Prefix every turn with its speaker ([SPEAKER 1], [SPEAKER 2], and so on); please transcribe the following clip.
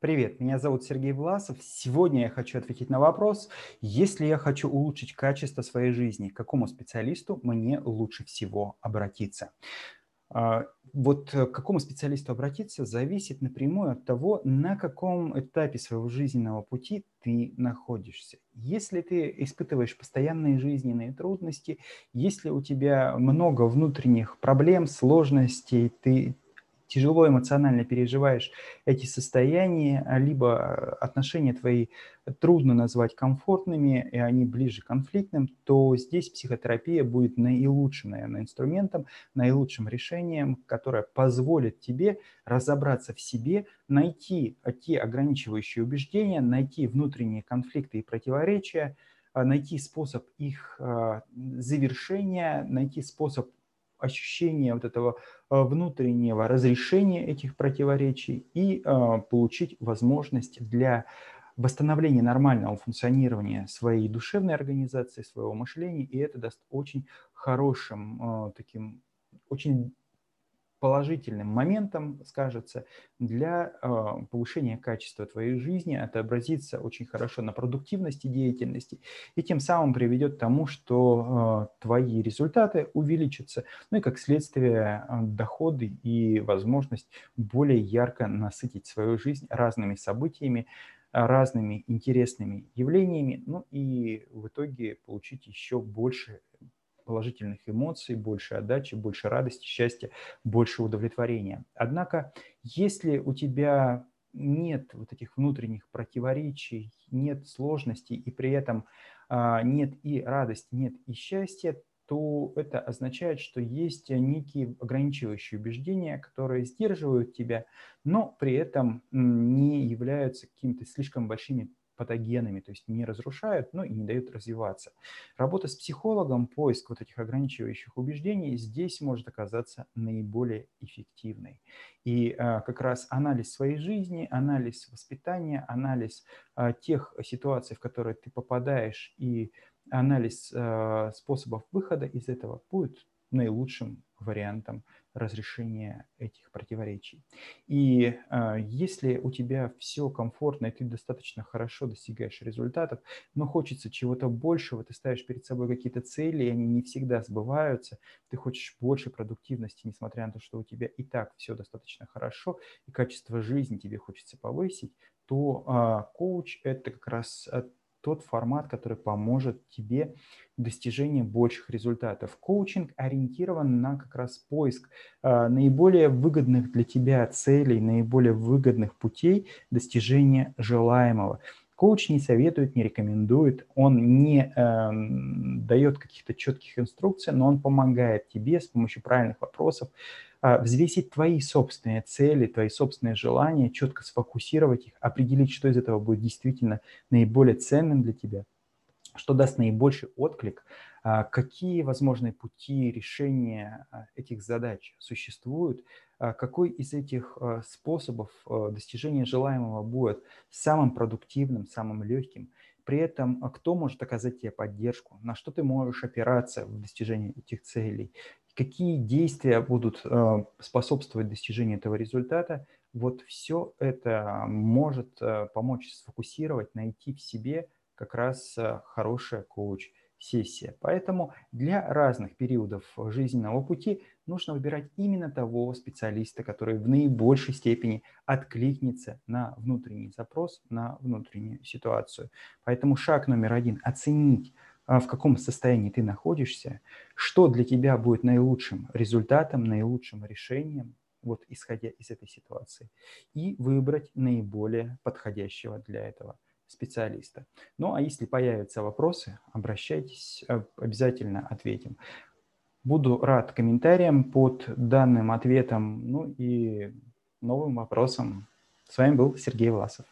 [SPEAKER 1] Привет, меня зовут Сергей Власов. Сегодня я хочу ответить на вопрос, если я хочу улучшить качество своей жизни, к какому специалисту мне лучше всего обратиться? А, вот к какому специалисту обратиться зависит напрямую от того, на каком этапе своего жизненного пути ты находишься. Если ты испытываешь постоянные жизненные трудности, если у тебя много внутренних проблем, сложностей, ты тяжело эмоционально переживаешь эти состояния, а либо отношения твои трудно назвать комфортными, и они ближе к конфликтным, то здесь психотерапия будет наилучшим, наверное, инструментом, наилучшим решением, которое позволит тебе разобраться в себе, найти те ограничивающие убеждения, найти внутренние конфликты и противоречия, а, найти способ их а, завершения, найти способ ощущение вот этого а, внутреннего разрешения этих противоречий и а, получить возможность для восстановления нормального функционирования своей душевной организации, своего мышления, и это даст очень хорошим а, таким, очень положительным моментом скажется для э, повышения качества твоей жизни, отобразится очень хорошо на продуктивности деятельности и тем самым приведет к тому, что э, твои результаты увеличатся, ну и как следствие э, доходы и возможность более ярко насытить свою жизнь разными событиями, разными интересными явлениями, ну и в итоге получить еще больше положительных эмоций, больше отдачи, больше радости, счастья, больше удовлетворения. Однако, если у тебя нет вот этих внутренних противоречий, нет сложностей, и при этом а, нет и радости, нет и счастья, то это означает, что есть некие ограничивающие убеждения, которые сдерживают тебя, но при этом не являются какими-то слишком большими патогенами, то есть не разрушают, но и не дают развиваться. Работа с психологом, поиск вот этих ограничивающих убеждений здесь может оказаться наиболее эффективной. И а, как раз анализ своей жизни, анализ воспитания, анализ а, тех ситуаций, в которые ты попадаешь, и анализ а, способов выхода из этого будет наилучшим вариантом разрешения этих противоречий. И э, если у тебя все комфортно, и ты достаточно хорошо достигаешь результатов, но хочется чего-то большего, ты ставишь перед собой какие-то цели, и они не всегда сбываются, ты хочешь больше продуктивности, несмотря на то, что у тебя и так все достаточно хорошо, и качество жизни тебе хочется повысить, то э, коуч – это как раз тот формат, который поможет тебе в достижении больших результатов. Коучинг ориентирован на как раз поиск э, наиболее выгодных для тебя целей, наиболее выгодных путей достижения желаемого. Коуч не советует, не рекомендует, он не э, дает каких-то четких инструкций, но он помогает тебе с помощью правильных вопросов э, взвесить твои собственные цели, твои собственные желания, четко сфокусировать их, определить, что из этого будет действительно наиболее ценным для тебя, что даст наибольший отклик, какие возможные пути решения э, этих задач существуют, а какой из этих а, способов а, достижения желаемого будет самым продуктивным, самым легким. При этом кто может оказать тебе поддержку, на что ты можешь опираться в достижении этих целей, какие действия будут способствовать достижению этого результата. Вот все это может помочь сфокусировать, найти в себе как раз хорошая коуч сессия. Поэтому для разных периодов жизненного пути нужно выбирать именно того специалиста, который в наибольшей степени откликнется на внутренний запрос, на внутреннюю ситуацию. Поэтому шаг номер один – оценить, а, в каком состоянии ты находишься, что для тебя будет наилучшим результатом, наилучшим решением, вот исходя из этой ситуации, и выбрать наиболее подходящего для этого специалиста. Ну а если появятся вопросы, обращайтесь, э, обязательно ответим. Буду рад комментариям под данным ответом, ну и новым вопросам. С вами был Сергей Власов.